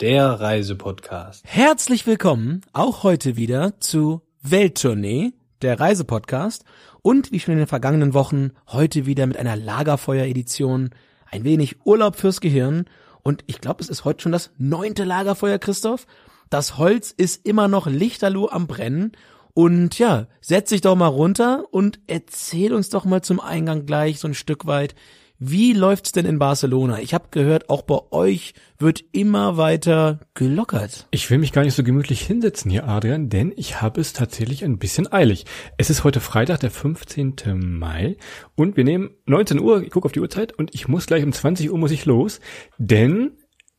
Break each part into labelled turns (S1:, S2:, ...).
S1: der Reisepodcast.
S2: Herzlich willkommen auch heute wieder zu Welttournee, der Reisepodcast und wie schon in den vergangenen Wochen heute wieder mit einer Lagerfeuer-Edition, ein wenig Urlaub fürs Gehirn und ich glaube, es ist heute schon das neunte Lagerfeuer, Christoph. Das Holz ist immer noch lichterloh am Brennen und ja, setz dich doch mal runter und erzähl uns doch mal zum Eingang gleich so ein Stück weit, wie läuft's denn in Barcelona? Ich habe gehört, auch bei euch wird immer weiter gelockert.
S1: Ich will mich gar nicht so gemütlich hinsetzen hier, Adrian, denn ich habe es tatsächlich ein bisschen eilig. Es ist heute Freitag, der 15. Mai und wir nehmen 19 Uhr, ich gucke auf die Uhrzeit und ich muss gleich um 20 Uhr muss ich los, denn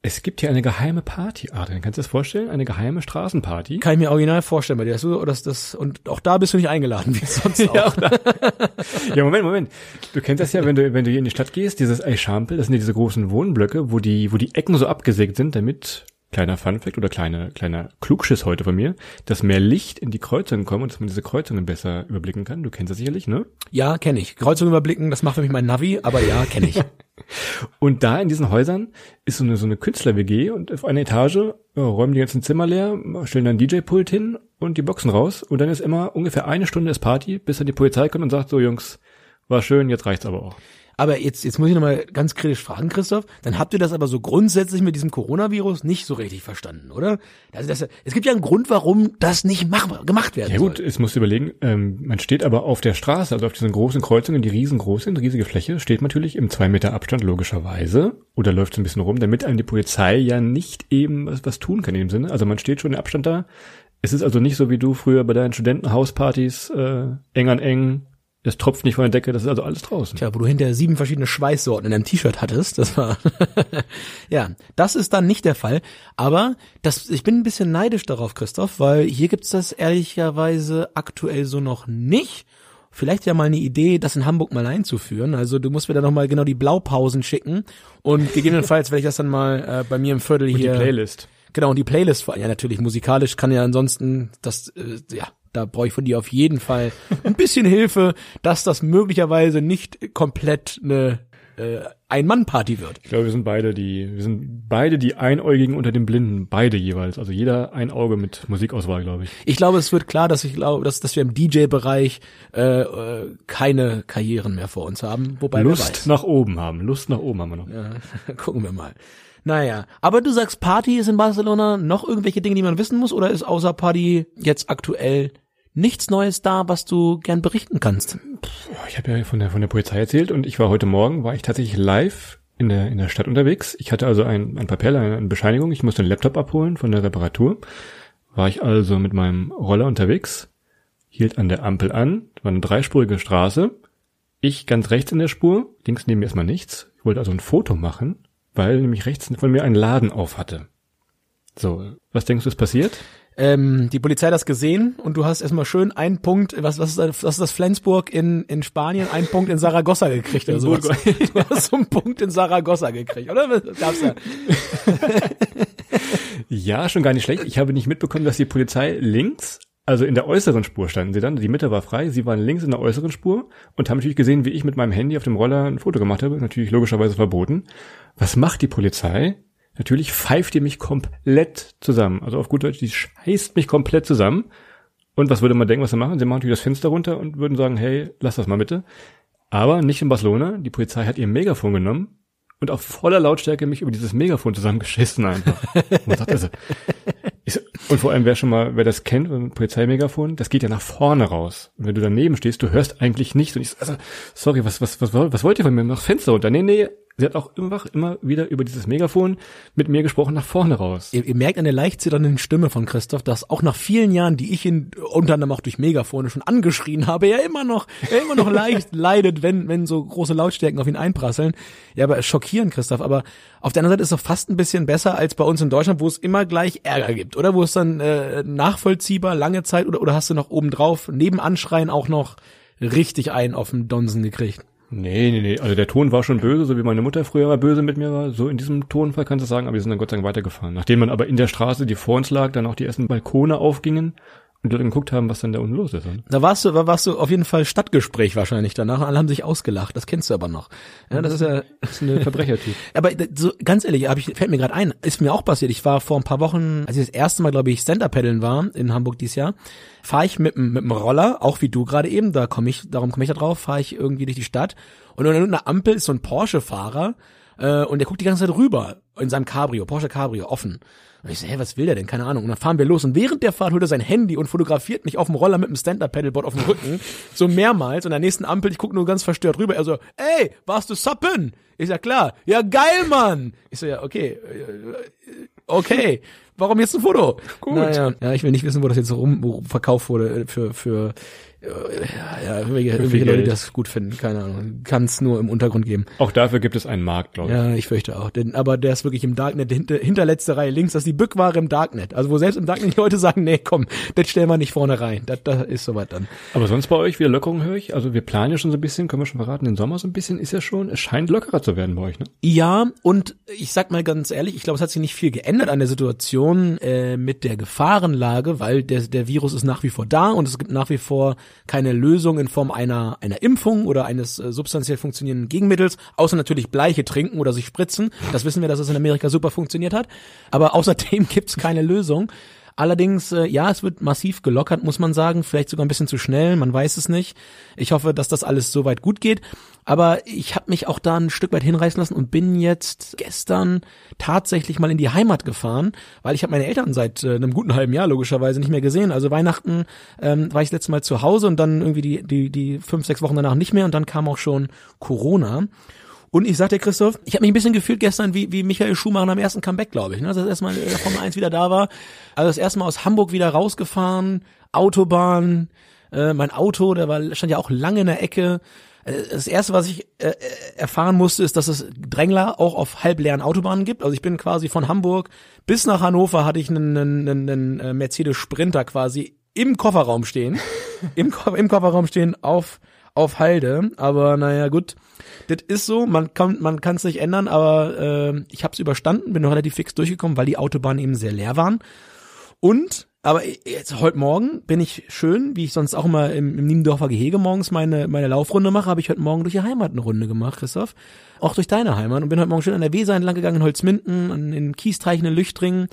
S1: es gibt hier eine geheime Party, Adrian. Kannst du dir das vorstellen? Eine geheime Straßenparty.
S2: Kann ich mir original vorstellen bei dir. So, dass das, und auch da bist du nicht eingeladen, wie sonst auch.
S1: ja, auch ja, Moment, Moment. Du kennst das ja, wenn du, wenn du hier in die Stadt gehst, dieses Eichampel, das sind ja diese großen Wohnblöcke, wo die, wo die Ecken so abgesägt sind, damit kleiner Funfact oder kleiner kleiner Klugschiss heute von mir, dass mehr Licht in die Kreuzungen kommt und dass man diese Kreuzungen besser überblicken kann. Du kennst das sicherlich, ne?
S2: Ja, kenne ich. Kreuzungen überblicken, das macht für mich mein Navi, aber ja, kenne ich.
S1: und da in diesen Häusern ist so eine, so eine Künstler-WG und auf einer Etage ja, räumen die ganzen Zimmer leer, stellen dann DJ-Pult hin und die Boxen raus und dann ist immer ungefähr eine Stunde ist Party, bis dann die Polizei kommt und sagt, so Jungs, war schön, jetzt reicht's aber auch.
S2: Aber jetzt, jetzt muss ich nochmal ganz kritisch fragen, Christoph, dann habt ihr das aber so grundsätzlich mit diesem Coronavirus nicht so richtig verstanden, oder? Also das, es gibt ja einen Grund, warum das nicht mach, gemacht werden
S1: Ja gut, soll. es muss überlegen, ähm, man steht aber auf der Straße, also auf diesen großen Kreuzungen, die riesengroß sind, riesige Fläche, steht man natürlich im zwei Meter Abstand logischerweise oder läuft so ein bisschen rum, damit einem die Polizei ja nicht eben was, was tun kann in dem Sinne. Also man steht schon im Abstand da. Es ist also nicht so wie du früher bei deinen Studentenhauspartys äh, eng an eng es tropft nicht von der Decke, das ist also alles draußen.
S2: Tja, wo du hinterher sieben verschiedene Schweißsorten in deinem T-Shirt hattest, das war, ja, das ist dann nicht der Fall. Aber das, ich bin ein bisschen neidisch darauf, Christoph, weil hier gibt's das ehrlicherweise aktuell so noch nicht. Vielleicht ja mal eine Idee, das in Hamburg mal einzuführen. Also du musst mir da nochmal genau die Blaupausen schicken und gegebenenfalls werde ich das dann mal äh, bei mir im Viertel
S1: und
S2: hier.
S1: Die Playlist.
S2: Genau, und die Playlist, ja natürlich musikalisch kann ja ansonsten das, äh, ja, da brauche ich von dir auf jeden Fall ein bisschen Hilfe, dass das möglicherweise nicht komplett eine äh, Ein-Mann-Party wird.
S1: Ich glaube, wir sind beide die, wir sind beide die Einäugigen unter den Blinden, beide jeweils. Also jeder ein Auge mit Musikauswahl, glaube ich.
S2: Ich glaube, es wird klar, dass ich glaube, dass, dass wir im DJ-Bereich äh, äh, keine Karrieren mehr vor uns haben. Wobei
S1: Lust nach oben haben, Lust nach oben haben wir noch.
S2: Ja, gucken wir mal. Naja, aber du sagst, Party ist in Barcelona noch irgendwelche Dinge, die man wissen muss, oder ist außer Party jetzt aktuell nichts Neues da, was du gern berichten kannst?
S1: Ich habe ja von der von der Polizei erzählt und ich war heute Morgen, war ich tatsächlich live in der in der Stadt unterwegs. Ich hatte also ein, ein Papier, eine Bescheinigung. Ich musste einen Laptop abholen von der Reparatur. War ich also mit meinem Roller unterwegs, hielt an der Ampel an, war eine dreispurige Straße. Ich ganz rechts in der Spur, links neben mir erstmal nichts. Ich wollte also ein Foto machen weil nämlich rechts von mir ein Laden auf hatte. So, was denkst du ist passiert?
S2: Ähm, die Polizei hat das gesehen und du hast erstmal schön einen Punkt, was, was, ist, das, was ist das Flensburg in, in Spanien, einen Punkt in Saragossa gekriegt oder so. Du hast so einen Punkt in Saragossa gekriegt, oder? Gab's ja.
S1: ja, schon gar nicht schlecht. Ich habe nicht mitbekommen, dass die Polizei links also in der äußeren Spur standen sie dann, die Mitte war frei, sie waren links in der äußeren Spur und haben natürlich gesehen, wie ich mit meinem Handy auf dem Roller ein Foto gemacht habe, natürlich logischerweise verboten. Was macht die Polizei? Natürlich pfeift die mich komplett zusammen. Also auf gut Deutsch, die scheißt mich komplett zusammen. Und was würde man denken, was sie machen? Sie machen natürlich das Fenster runter und würden sagen, hey, lass das mal bitte. Aber nicht in Barcelona. Die Polizei hat ihr Megafon genommen und auf voller Lautstärke mich über dieses Megafon zusammengeschissen einfach. Und, sagt also, und vor allem, wer schon mal, wer das kennt, ein Polizeimegafon, das geht ja nach vorne raus. Und wenn du daneben stehst, du hörst eigentlich nichts. Und ich so, also, sorry, was, was, was, was wollt ihr von mir? Nach Fenster runter? Nee, nee, sie hat auch immer, immer wieder über dieses Megafon mit mir gesprochen nach vorne raus.
S2: Ihr, ihr merkt an der leicht zitternden Stimme von Christoph, dass auch nach vielen Jahren, die ich ihn unter anderem auch durch Megafone schon angeschrien habe, er immer noch, er immer noch leicht leidet, wenn, wenn so große Lautstärken auf ihn einprasseln. Ja, aber schockierend, Christoph. Aber auf der anderen Seite ist es doch fast ein bisschen besser als bei uns in Deutschland, wo es immer gleich Ärger gibt, oder? Wo es dann äh, nachvollziehbar lange Zeit oder, oder hast du noch obendrauf neben Anschreien auch noch richtig einen auf den Donsen gekriegt?
S1: Nee, nee, nee. Also der Ton war schon böse, so wie meine Mutter früher mal böse mit mir war. So in diesem Tonfall kannst du sagen, aber wir sind dann Gott sei Dank weitergefahren. Nachdem man aber in der Straße, die vor uns lag, dann auch die ersten Balkone aufgingen und dann geguckt haben, was dann da unten los ist.
S2: Da warst du, da warst du auf jeden Fall Stadtgespräch wahrscheinlich danach. und Alle haben sich ausgelacht. Das kennst du aber noch. Ja, das ist ja
S1: Das ist eine Verbrechertyp.
S2: Aber so ganz ehrlich, hab ich, fällt mir gerade ein, ist mir auch passiert. Ich war vor ein paar Wochen, als ich das erste Mal, glaube ich, Stand-Up-Paddeln war in Hamburg dieses Jahr, fahre ich mit, mit dem Roller, auch wie du gerade eben, da komme ich, darum komme ich da drauf, fahre ich irgendwie durch die Stadt und unter einer Ampel ist so ein Porsche-Fahrer äh, und der guckt die ganze Zeit rüber in seinem Cabrio, Porsche Cabrio, offen. Und ich so, hä, was will der denn? Keine Ahnung. Und dann fahren wir los und während der Fahrt holt er sein Handy und fotografiert mich auf dem Roller mit dem Stand-Up-Pedalboard auf dem Rücken, so mehrmals. Und an der nächsten Ampel, ich gucke nur ganz verstört rüber. Er so, ey, warst du suppen? Ich sag, klar. Ja, geil, Mann. Ich so, ja, okay. äh, Okay. Warum jetzt ein Foto? Gut. Naja, ja, ich will nicht wissen, wo das jetzt rum verkauft wurde äh, für, für, ja, ja, irgendwelche, irgendwelche Leute, die das gut finden. Keine Ahnung. Kann es nur im Untergrund geben.
S1: Auch dafür gibt es einen Markt, glaube ich.
S2: Ja, ich fürchte auch. Denn, aber der ist wirklich im Darknet, hinter, hinterletzte Reihe links, das ist die Bückware im Darknet. Also wo selbst im Darknet die Leute sagen, nee, komm, das stellen wir nicht vorne rein. Das, das ist soweit dann.
S1: Aber sonst bei euch wieder Lockerung höre ich. Also wir planen ja schon so ein bisschen, können wir schon verraten, den Sommer so ein bisschen ist ja schon, es scheint lockerer zu werden bei euch, ne?
S2: Ja, und ich sag mal ganz ehrlich, ich glaube, es hat sich nicht viel geändert an der Situation äh, mit der Gefahrenlage, weil der, der Virus ist nach wie vor da und es gibt nach wie vor keine Lösung in Form einer, einer Impfung oder eines äh, substanziell funktionierenden Gegenmittels, außer natürlich Bleiche trinken oder sich spritzen. Das wissen wir, dass das in Amerika super funktioniert hat. Aber außerdem gibt's keine Lösung. Allerdings, äh, ja, es wird massiv gelockert, muss man sagen. Vielleicht sogar ein bisschen zu schnell, man weiß es nicht. Ich hoffe, dass das alles soweit gut geht. Aber ich habe mich auch da ein Stück weit hinreißen lassen und bin jetzt gestern tatsächlich mal in die Heimat gefahren, weil ich habe meine Eltern seit äh, einem guten halben Jahr logischerweise nicht mehr gesehen. Also Weihnachten ähm, war ich das letzte Mal zu Hause und dann irgendwie die, die, die fünf, sechs Wochen danach nicht mehr und dann kam auch schon Corona. Und ich sag dir, Christoph, ich habe mich ein bisschen gefühlt gestern wie, wie Michael Schumacher am ersten Comeback, glaube ich. Ne? Dass das erste Mal äh, Formel 1 wieder da war. Also das erste Mal aus Hamburg wieder rausgefahren, Autobahn, äh, mein Auto, der war, stand ja auch lange in der Ecke. Äh, Das erste, was ich äh, äh, erfahren musste, ist, dass es Drängler auch auf halbleeren Autobahnen gibt. Also ich bin quasi von Hamburg bis nach Hannover hatte ich einen, einen, einen, einen äh, Mercedes Sprinter quasi im Kofferraum stehen, im, Ko im Kofferraum stehen auf auf Halde. Aber naja, gut, das ist so. Man kann man kann es nicht ändern. Aber äh, ich habe es überstanden, bin noch relativ fix durchgekommen, weil die Autobahnen eben sehr leer waren. Und, aber jetzt heute Morgen bin ich schön, wie ich sonst auch immer im, im Niemendorfer Gehege morgens meine, meine Laufrunde mache, habe ich heute Morgen durch die Heimat eine Runde gemacht, Christoph. Auch durch deine Heimat und bin heute Morgen schön an der Weser entlang gegangen, in Holzminden, an den Kiesteichen in Lüchtringen.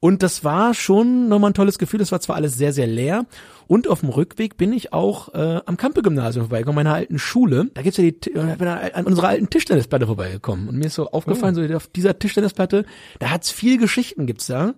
S2: Und das war schon nochmal ein tolles Gefühl. Das war zwar alles sehr, sehr leer. Und auf dem Rückweg bin ich auch äh, am Kampe-Gymnasium vorbeigekommen, meiner alten Schule. Da gibt's ja die, äh, bin an unserer alten Tischtennisplatte vorbeigekommen. Und mir ist so aufgefallen, so auf dieser Tischtennisplatte, da hat's viel Geschichten, gibt's da.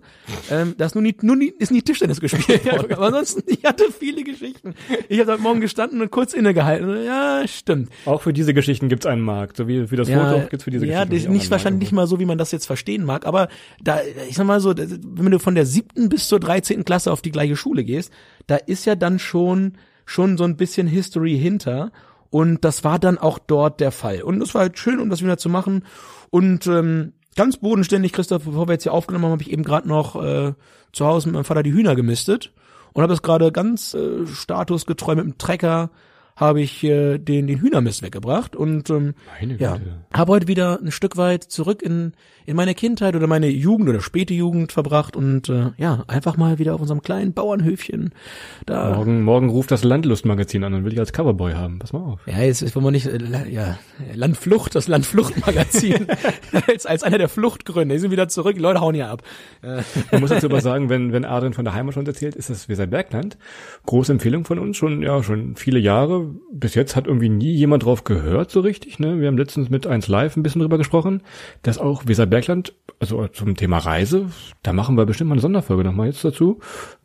S2: Ähm, da ist nur nie, nur nie, ist nie Tischtennis gespielt worden. Aber ansonsten, ich hatte viele Geschichten. Ich habe heute Morgen gestanden und kurz innegehalten. Ja, stimmt.
S1: Auch für diese Geschichten gibt es einen Markt. So wie für das Foto gibt's für diese
S2: ja,
S1: Geschichten.
S2: das nicht wahrscheinlich nicht mal so, wie man das jetzt verstehen mag, aber da, ich sag mal so, wenn du von der siebten bis zur dreizehnten Klasse auf die gleiche Schule gehst, da ist ja dann schon, schon so ein bisschen History hinter. Und das war dann auch dort der Fall. Und es war halt schön, um das wieder zu machen. Und ähm, ganz bodenständig, Christoph, bevor wir jetzt hier aufgenommen haben, habe ich eben gerade noch äh, zu Hause mit meinem Vater die Hühner gemistet und habe das gerade ganz äh, statusgetreu mit dem Trecker habe ich äh, den den Hühnermist weggebracht und ähm,
S1: Meine
S2: ja, habe heute wieder ein Stück weit zurück in in meine Kindheit oder meine Jugend oder späte Jugend verbracht und äh, ja einfach mal wieder auf unserem kleinen Bauernhöfchen da.
S1: Morgen, morgen ruft das Landlustmagazin an und will ich als Coverboy haben. Pass mal auf.
S2: Ja, jetzt wollen wir nicht, äh, ja, Landflucht, das Landfluchtmagazin, als, als einer der Fluchtgründe. Die sind wieder zurück, die Leute hauen ja ab.
S1: Man muss dazu aber sagen, wenn, wenn Adrian von der Heimat schon erzählt, ist das Weserbergland. Große Empfehlung von uns, schon, ja, schon viele Jahre. Bis jetzt hat irgendwie nie jemand drauf gehört, so richtig, ne? Wir haben letztens mit 1 Live ein bisschen drüber gesprochen, dass auch Weserbergland, also zum Thema Reise, da machen wir bestimmt mal eine Sonderfolge nochmal jetzt dazu.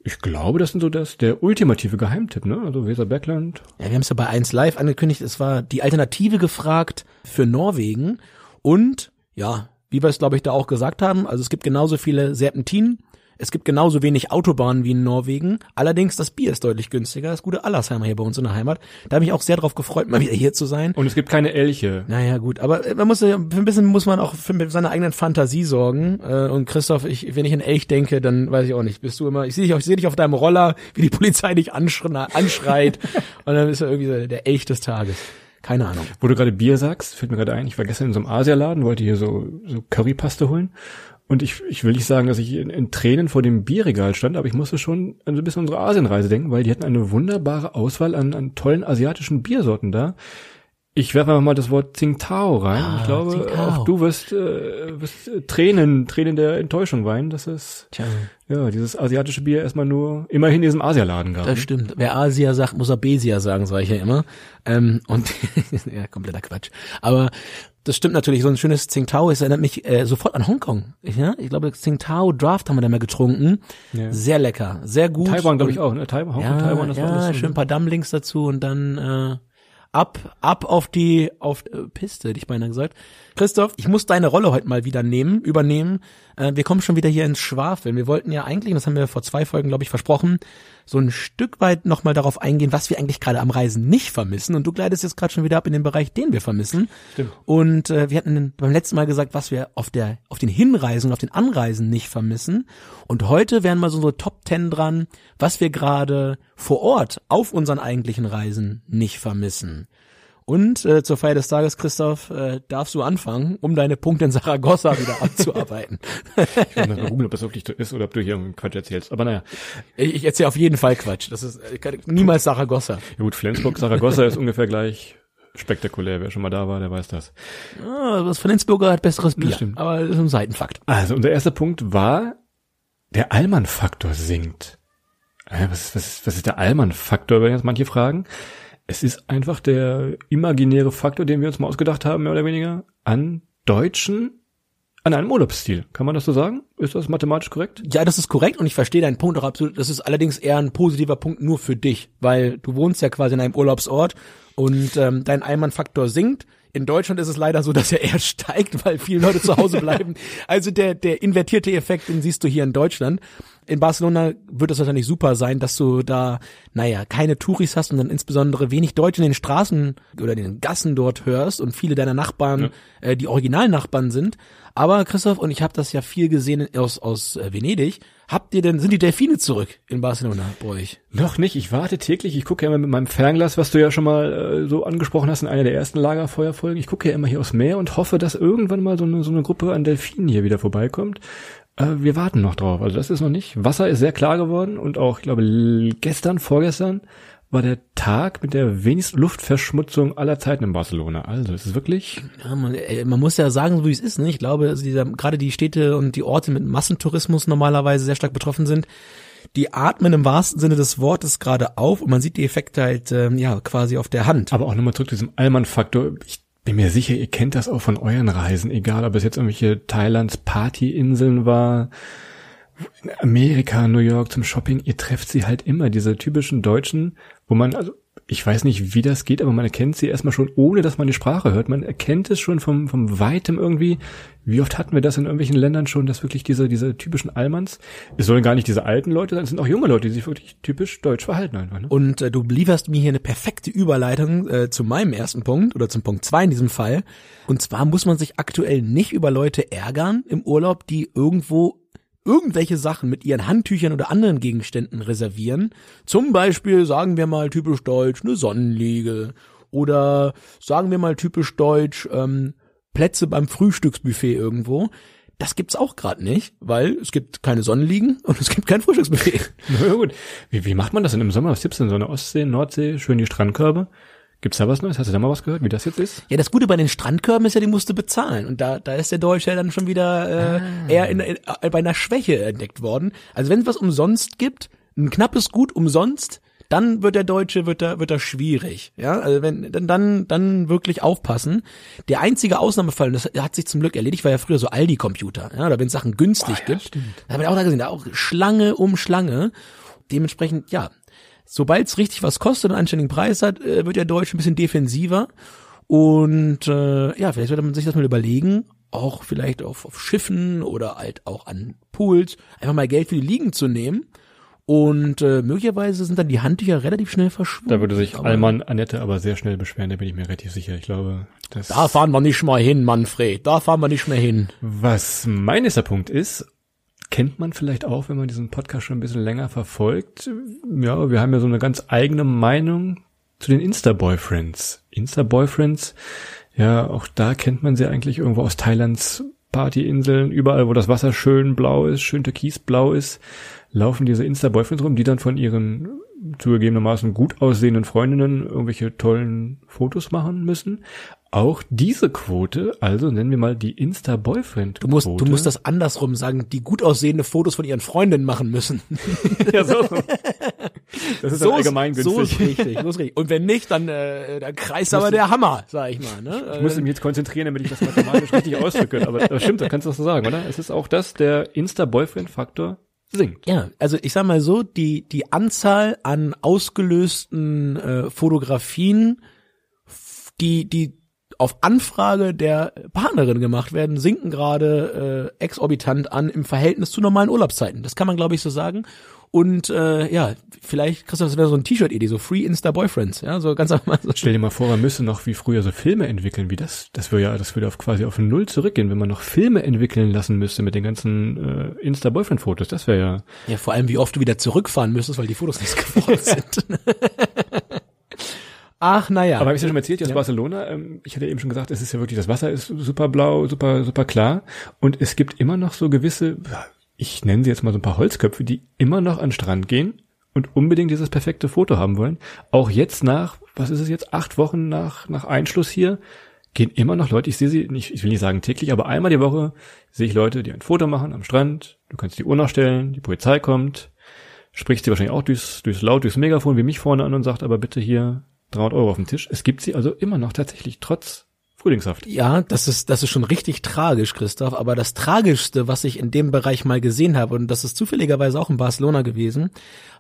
S1: Ich glaube, das sind so das, der ultimative Geheimtipp, ne? Also Weserbergland.
S2: Ja, wir haben es ja bei 1 Live angekündigt, es war die Alternative gefragt für Norwegen. Und ja, wie wir es glaube ich da auch gesagt haben, also es gibt genauso viele Serpentinen, es gibt genauso wenig Autobahnen wie in Norwegen. Allerdings das Bier ist deutlich günstiger. Das gute Allersheimer hier bei uns in der Heimat. Da habe ich auch sehr drauf gefreut, mal wieder hier zu sein.
S1: Und es gibt keine Elche.
S2: Naja, gut, aber man muss ja, für ein bisschen muss man auch für seine eigenen Fantasie sorgen. Äh, Und Christoph, ich, wenn ich an Elch denke, dann weiß ich auch nicht. Bist du immer, ich sehe dich, ich seh dich auf deinem Roller, wie die Polizei dich anschre anschreit. und dann ist er irgendwie so der Elch des Tages. Keine Ahnung.
S1: Wo du gerade Bier sagst, fällt mir gerade ein, ich war gestern in so einem Asialaden, wollte hier so, so Currypaste holen. Und ich, ich will nicht sagen, dass ich in, in Tränen vor dem Bierregal stand, aber ich musste schon ein bisschen an unsere Asienreise denken, weil die hatten eine wunderbare Auswahl an, an tollen asiatischen Biersorten da. Ich werfe einfach mal das Wort Tsingtao rein.
S2: Ah,
S1: ich glaube,
S2: Tsingtao.
S1: auch du wirst, äh, wirst äh, Tränen, Tränen der Enttäuschung weinen, dass es
S2: Tja,
S1: ja dieses asiatische Bier erstmal nur immerhin in diesem Asialaden gab.
S2: das stimmt. Wer Asia sagt, muss er Besia sagen, sage ich ja immer. Ähm, und ja, kompletter Quatsch. Aber das stimmt natürlich, so ein schönes Tsingtao, es erinnert mich äh, sofort an Hongkong. Ja? Ich glaube, Tsingtao Draft haben wir da mal getrunken.
S1: Ja.
S2: Sehr lecker, sehr gut.
S1: Taiwan glaube ich auch, ne? Taiwan, Hongkong,
S2: Ja,
S1: Taiwan, das war
S2: ja
S1: alles so-
S2: schön ein paar Dummlings dazu und dann äh, ab, ab auf die auf äh, Piste, hätte ich beinahe gesagt. Christoph, ich muss deine Rolle heute mal wieder nehmen, übernehmen. Äh, wir kommen schon wieder hier ins Schwafeln. Wir wollten ja eigentlich, das haben wir vor zwei Folgen, glaube ich, versprochen, so ein Stück weit nochmal darauf eingehen, was wir eigentlich gerade am Reisen nicht vermissen. Und du gleitest jetzt gerade schon wieder ab in den Bereich, den wir vermissen.
S1: Stimmt.
S2: Und äh, wir hatten beim letzten Mal gesagt, was wir auf der auf den Hinreisen und auf den Anreisen nicht vermissen. Und heute wären mal so unsere Top Ten dran, was wir gerade vor Ort auf unseren eigentlichen Reisen nicht vermissen. Und äh, zur Feier des Tages, Christoph, äh, darfst du anfangen, um deine Punkte in Saragossa wieder abzuarbeiten.
S1: Ich muss mal googeln, ob das wirklich so ist oder ob du hier irgendeinen Quatsch erzählst. Aber naja,
S2: ich ich erzähle auf jeden Fall Quatsch. Das ist äh, niemals Saragossa.
S1: ja gut, Flensburg, Saragossa ist ungefähr gleich spektakulär. Wer schon mal da war, der weiß das.
S2: Ah, das Flensburger hat besseres Bier,
S1: stimmt.
S2: aber das ist ein Seitenfakt.
S1: Also unser erster Punkt war, der Allmann-Faktor sinkt. Was ist, was was ist der Allmann-Faktor, werden jetzt manche fragen. Es ist einfach der imaginäre Faktor, den wir uns mal ausgedacht haben, mehr oder weniger, an Deutschen, an einem Urlaubsstil. Kann man das so sagen? Ist das mathematisch korrekt?
S2: Ja, das ist korrekt und ich verstehe deinen Punkt auch absolut. Das ist allerdings eher ein positiver Punkt nur für dich, weil du wohnst ja quasi in einem Urlaubsort und ähm, dein Einmannfaktor sinkt. In Deutschland ist es leider so, dass er eher steigt, weil viele Leute zu Hause bleiben. Also der, der invertierte Effekt, den siehst du hier in Deutschland. In Barcelona wird es wahrscheinlich super sein, dass du da, naja, keine Touris hast und dann insbesondere wenig Deutsche in den Straßen oder den Gassen dort hörst und viele deiner Nachbarn äh, die Originalnachbarn sind. Aber Christoph, und ich habe das ja viel gesehen aus, aus äh, Venedig, habt ihr denn, sind die Delfine zurück in Barcelona bei euch?
S1: Noch nicht. Ich warte täglich. Ich gucke ja immer mit meinem Fernglas, was du ja schon mal äh, so angesprochen hast in einer der ersten Lagerfeuerfolgen. Ich gucke ja immer hier aufs Meer und hoffe, dass irgendwann mal so eine, so eine Gruppe an Delfinen hier wieder vorbeikommt. Äh, wir warten noch drauf. Also das ist noch nicht. Wasser ist sehr klar geworden und auch, ich glaube, gestern, vorgestern war der Tag mit der wenigsten Luftverschmutzung aller Zeiten in Barcelona. Also es ist wirklich
S2: Ja, man, äh, man muss ja sagen, so wie es ist. Ne? Ich glaube, also dieser, gerade die Städte und die Orte mit Massentourismus normalerweise sehr stark betroffen sind. Die atmen im wahrsten Sinne des Wortes gerade auf und man sieht die Effekte halt ähm, ja quasi auf der Hand.
S1: Aber auch nochmal zurück zu diesem Allmann-Faktor. Ich bin mir sicher, ihr kennt das auch von euren Reisen, egal ob es jetzt irgendwelche Thailands Partyinseln war, in Amerika, New York zum Shopping, ihr trefft sie halt immer, diese typischen Deutschen, wo man, also ich weiß nicht, wie das geht, aber man erkennt sie erstmal schon, ohne dass man die Sprache hört. Man erkennt es schon vom, vom Weitem irgendwie. Wie oft hatten wir das in irgendwelchen Ländern schon, dass wirklich diese, diese typischen Allmanns, es sollen gar nicht diese alten Leute sein, es sind auch junge Leute, die sich wirklich typisch deutsch verhalten einfach. Ne?
S2: Und äh, du lieferst mir hier eine perfekte Überleitung äh, zu meinem ersten Punkt oder zum Punkt zwei in diesem Fall. Und zwar muss man sich aktuell nicht über Leute ärgern im Urlaub, die irgendwo irgendwelche Sachen mit ihren Handtüchern oder anderen Gegenständen reservieren. Zum Beispiel, sagen wir mal typisch deutsch, eine Sonnenliege. Oder sagen wir mal typisch deutsch, ähm, Plätze beim Frühstücksbuffet irgendwo. Das gibt's auch gerade nicht, weil es gibt keine Sonnenliegen und es gibt kein Frühstücksbuffet.
S1: Na gut. Wie, wie macht man das denn im Sommer? Was gibt's denn so eine Ostsee, Nordsee, schön die Strandkörbe? Gibt's da was Neues? Hast du da mal was gehört, wie das jetzt ist?
S2: Ja, das Gute bei den Strandkörben ist ja, die musst du bezahlen. Und da, da ist der Deutsche ja dann schon wieder äh, eher in, in, äh, bei einer Schwäche entdeckt worden. Also wenn es was umsonst gibt, ein knappes Gut umsonst, dann wird der Deutsche, wird da, wird da schwierig. Ja, also wenn, dann, dann, dann wirklich aufpassen. Der einzige Ausnahmefall, und das hat sich zum Glück erledigt, war ja früher so Aldi-Computer. Ja, oder wenn es Sachen günstig gibt. Da haben wir auch da gesehen, da auch Schlange um Schlange. Dementsprechend, ja, sobald es richtig was kostet und einen anständigen Preis hat, äh, wird der Deutsche ein bisschen defensiver. Und äh, ja, vielleicht sollte man sich das mal überlegen, auch vielleicht auf, auf Schiffen oder halt auch an Pools, einfach mal Geld für die Liegen zu nehmen. Und äh, möglicherweise sind dann die Handtücher relativ schnell verschwunden.
S1: Da würde sich Alman Annette aber sehr schnell beschweren, da bin ich mir relativ sicher. Ich glaube, das
S2: Da fahren wir nicht mal hin, Manfred. Da fahren wir nicht mehr hin.
S1: Was mein nächster Punkt ist, kennt man vielleicht auch, wenn man diesen Podcast schon ein bisschen länger verfolgt. Ja, wir haben ja so eine ganz eigene Meinung zu den Insta-Boyfriends. Insta-Boyfriends, ja, auch da kennt man sie eigentlich irgendwo aus Thailands Partyinseln, überall, wo das Wasser schön blau ist, schön türkisblau ist, laufen diese Insta-Boyfriends rum, die dann von ihren zugegebenermaßen gut aussehenden Freundinnen irgendwelche tollen Fotos machen müssen. Auch diese Quote, also nennen wir mal die Insta-Boyfriend-Quote.
S2: Du musst, du musst das andersrum sagen, die gut aussehende Fotos von ihren Freundinnen machen müssen.
S1: ja, so. Das ist
S2: so
S1: dann allgemeingültig.
S2: So ist richtig, so ist richtig. Und wenn nicht, dann, äh, dann kreist aber der Hammer, sag ich mal. Ne?
S1: Ich muss mich jetzt konzentrieren, damit ich das mathematisch richtig ausdrücke. Aber das stimmt, da kannst du das so sagen, oder? Es ist auch das, der Insta-Boyfriend-Faktor sinkt.
S2: Ja, also ich sag mal so, die, die Anzahl an ausgelösten äh, Fotografien, die, die auf Anfrage der Partnerin gemacht werden, sinken gerade äh, exorbitant an im Verhältnis zu normalen Urlaubszeiten. Das kann man, glaube ich, so sagen. Und äh, ja, vielleicht, Christoph, das wäre so ein T-Shirt-Idee, so Free Insta Boyfriends, ja, so ganz einfach so.
S1: Stell dir mal vor, man müsste noch wie früher so Filme entwickeln, wie das. Das würde ja, das würde auf quasi auf Null zurückgehen, wenn man noch Filme entwickeln lassen müsste mit den ganzen äh, Insta-Boyfriend-Fotos. Das wäre ja.
S2: Ja, vor allem, wie oft du wieder zurückfahren müsstest, weil die Fotos nicht geworden sind. Ach, naja.
S1: Aber habe ich ja schon erzählt, hier aus Barcelona, ähm, ich hatte eben schon gesagt, es ist ja wirklich, das Wasser ist super blau, super, super klar. Und es gibt immer noch so gewisse, ja, ich nenne sie jetzt mal so ein paar Holzköpfe, die immer noch an den Strand gehen und unbedingt dieses perfekte Foto haben wollen. Auch jetzt nach, was ist es jetzt, acht Wochen nach, nach Einschluss hier, gehen immer noch Leute, ich sehe sie nicht, ich will nicht sagen täglich, aber einmal die Woche sehe ich Leute, die ein Foto machen am Strand, du kannst die Uhr nachstellen, die Polizei kommt, spricht sie wahrscheinlich auch durchs, durchs Laut, durchs Megafon wie mich vorne an und sagt, aber bitte hier 300 Euro auf dem Tisch. Es gibt sie also immer noch tatsächlich, trotz Frühlingshaft.
S2: Ja, das ist, das ist schon richtig tragisch, Christoph. Aber das Tragischste, was ich in dem Bereich mal gesehen habe, und das ist zufälligerweise auch in Barcelona gewesen,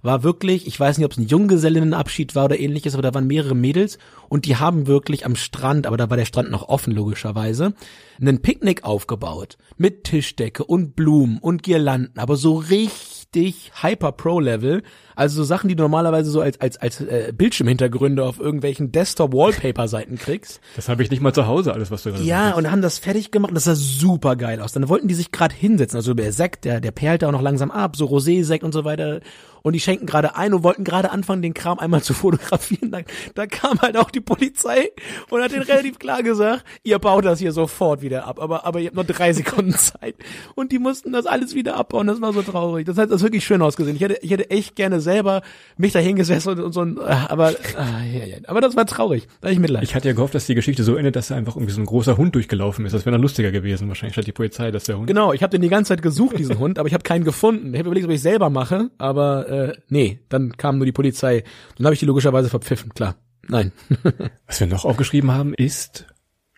S2: war wirklich, ich weiß nicht, ob es ein Junggesellinnenabschied war oder ähnliches, aber da waren mehrere Mädels und die haben wirklich am Strand, aber da war der Strand noch offen, logischerweise, einen Picknick aufgebaut. Mit Tischdecke und Blumen und Girlanden, aber so richtig Hyper Pro Level. Also so Sachen, die du normalerweise so als, als, als äh, Bildschirmhintergründe auf irgendwelchen Desktop-Wallpaper-Seiten kriegst.
S1: Das habe ich nicht mal zu Hause, alles, was du gerade
S2: Ja,
S1: sagst.
S2: und haben das fertig gemacht und das sah super geil aus. Dann wollten die sich gerade hinsetzen, also der Sekt, der, der perlte auch noch langsam ab, so Rosé-Sekt und so weiter. Und die schenken gerade ein und wollten gerade anfangen, den Kram einmal zu fotografieren. Da, da kam halt auch die Polizei und hat denen relativ klar gesagt, ihr baut das hier sofort wieder ab, aber, aber ihr habt noch drei Sekunden Zeit. Und die mussten das alles wieder abbauen, das war so traurig. Das hat das wirklich schön ausgesehen. Ich hätte, ich hätte echt gerne selber mich da hingesetzt und, und so ein, äh, aber, ah, ja, ja. aber das war traurig. Da ich Mitleid.
S1: Ich hatte ja gehofft, dass die Geschichte so endet, dass da einfach irgendwie so ein großer Hund durchgelaufen ist. Das wäre dann lustiger gewesen, wahrscheinlich statt die Polizei, dass der Hund.
S2: Genau, ich habe den die ganze Zeit gesucht, diesen Hund, aber ich habe keinen gefunden. Ich habe überlegt, ob ich selber mache, aber äh, nee, dann kam nur die Polizei. Dann habe ich die logischerweise verpfiffen, klar. Nein.
S1: Was wir noch aufgeschrieben haben, ist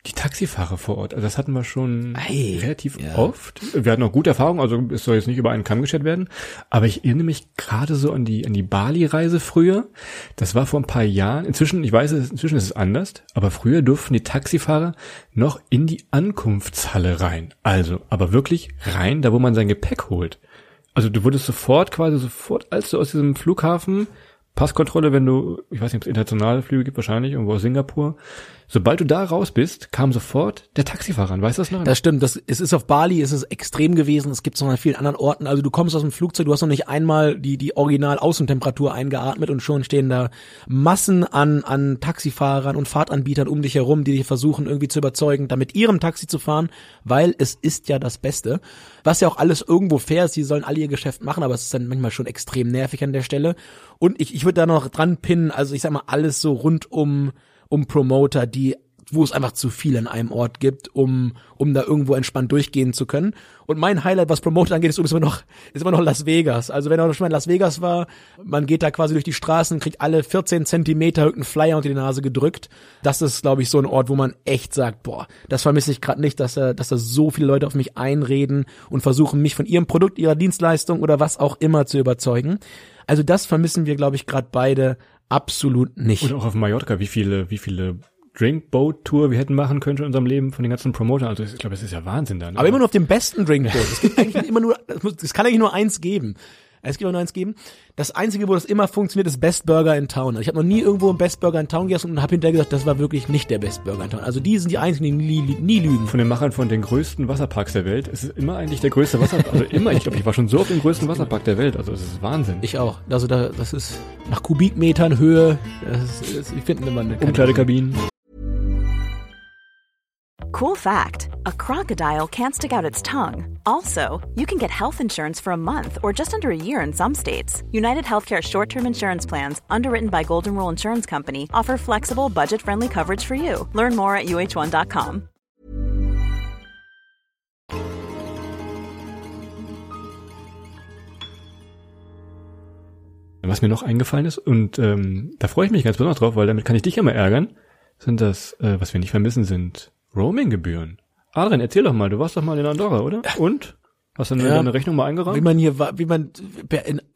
S1: die Taxifahrer vor Ort. Also das hatten wir schon
S2: Ei,
S1: relativ
S2: ja.
S1: oft. Wir hatten auch gute Erfahrungen, also es soll jetzt nicht über einen Kamm geschert werden. Aber ich erinnere mich gerade so an die, an die Bali-Reise früher. Das war vor ein paar Jahren. Inzwischen, ich weiß, es- inzwischen ist es anders, aber früher durften die Taxifahrer noch in die Ankunftshalle rein. Also, aber wirklich rein, da wo man sein Gepäck holt. Also du wurdest sofort, quasi sofort, als du aus diesem Flughafen, Passkontrolle, wenn du, ich weiß nicht, ob es internationale Flüge gibt, wahrscheinlich, irgendwo aus Singapur. Sobald du da raus bist, kam sofort der Taxifahrer an. Weißt du das noch?
S2: Das stimmt, das, es ist auf Bali, es ist extrem gewesen, es gibt es noch an vielen anderen Orten. Also du kommst aus dem Flugzeug, du hast noch nicht einmal die, die original Außentemperatur eingeatmet und schon stehen da Massen an, an Taxifahrern und Fahrtanbietern um dich herum, die dich versuchen irgendwie zu überzeugen, da mit ihrem Taxi zu fahren, weil es ist ja das Beste. Was ja auch alles irgendwo fair ist, die sollen alle ihr Geschäft machen, aber es ist dann manchmal schon extrem nervig an der Stelle. Und ich, ich würde da noch dran pinnen, also ich sag mal, alles so rund um um Promoter, die wo es einfach zu viel an einem Ort gibt, um um da irgendwo entspannt durchgehen zu können. Und mein Highlight, was Promoter angeht, ist immer noch ist immer noch Las Vegas. Also wenn er schon mal in Las Vegas war, man geht da quasi durch die Straßen, kriegt alle 14 Zentimeter irgendeinen Flyer unter die Nase gedrückt. Das ist, glaube ich, so ein Ort, wo man echt sagt, boah, das vermisse ich gerade nicht, dass da, dass da so viele Leute auf mich einreden und versuchen, mich von ihrem Produkt, ihrer Dienstleistung oder was auch immer zu überzeugen. Also das vermissen wir, glaube ich, gerade beide absolut nicht.
S1: Und auch auf Mallorca, wie viele, wie viele Drinkboat-Tour wir hätten machen können in unserem Leben von den ganzen Promotern. Also ich glaube, das ist ja Wahnsinn dann.
S2: Aber immer nur auf dem besten Drinkboot. Es gibt eigentlich immer nur, es muss- es kann eigentlich nur eins geben. Es gibt auch nur eins geben. Das einzige, wo das immer funktioniert, ist Best Burger in Town. Also Ich habe noch nie irgendwo einen Best Burger in Town gegessen und habe hinterher gesagt, das war wirklich nicht der Best Burger in Town. Also die sind die einzigen, die nie, nie lügen.
S1: von den Machern von den größten Wasserparks der Welt. Es ist immer eigentlich der größte Wasserpark. Also immer, ich glaube, ich war schon so auf dem größten Wasserpark der Welt. Also es ist Wahnsinn.
S2: Ich auch. Also da, das ist nach Kubikmetern Höhe. Das ist, das, ich finde immer eine
S1: Umkleidekabinen.
S3: Cool fact a crocodile can't stick out its tongue. Also, you can get health insurance for a month or just under a year in some states. United Healthcare short term insurance plans, underwritten by Golden Rule Insurance Company, offer flexible, budget friendly coverage for you. Learn more at uh1.com.
S1: Was mir noch eingefallen ist, und ähm, da freue ich mich ganz besonders drauf, weil damit kann ich dich immer ärgern, sind das, äh, was wir nicht vermissen, sind Roaming-Gebühren. Adrian, erzähl doch mal, du warst doch mal in Andorra, oder? Und? Hast du
S2: Ja.
S1: deine Rechnung mal
S2: Wie
S1: eingeräumt?
S2: man hier war, wie man,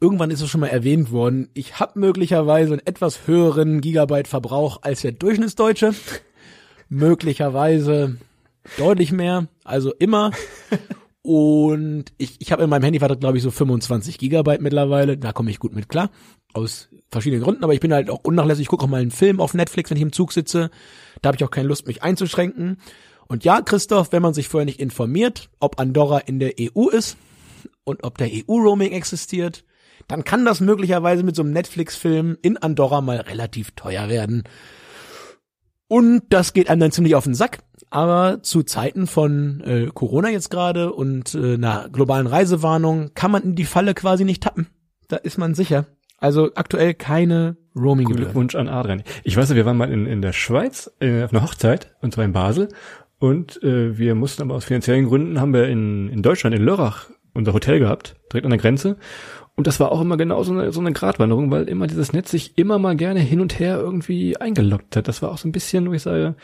S2: irgendwann ist es schon mal erwähnt worden, ich habe möglicherweise einen etwas höheren Gigabyte-Verbrauch als der Durchschnittsdeutsche. möglicherweise deutlich mehr, also immer. Und ich, ich habe in meinem Handyvertrag, glaube ich, so 25 Gigabyte mittlerweile. Da komme ich gut mit klar. Aus verschiedenen Gründen, aber ich bin halt auch unnachlässig. Ich gucke auch mal einen Film auf Netflix, wenn ich im Zug sitze. Da habe ich auch keine Lust, mich einzuschränken. Und ja, Christoph, wenn man sich vorher nicht informiert, ob Andorra in der EU ist und ob der EU-Roaming existiert, dann kann das möglicherweise mit so einem Netflix-Film in Andorra mal relativ teuer werden. Und das geht einem dann ziemlich auf den Sack. Aber zu Zeiten von äh, Corona jetzt gerade und äh, einer globalen Reisewarnung kann man in die Falle quasi nicht tappen. Da ist man sicher. Also aktuell keine Roaming-Gebühren.
S1: Glückwunsch an Adrian. Ich weiß, wir waren mal in, in der Schweiz äh, auf einer Hochzeit, und zwar in Basel. Und äh, wir mussten aber aus finanziellen Gründen, haben wir in, in Deutschland, in Lörrach, unser Hotel gehabt, direkt an der Grenze. Und das war auch immer genau so eine, so eine Gratwanderung, weil immer dieses Netz sich immer mal gerne hin und her irgendwie eingeloggt hat. Das war auch so ein bisschen, wo ich sage,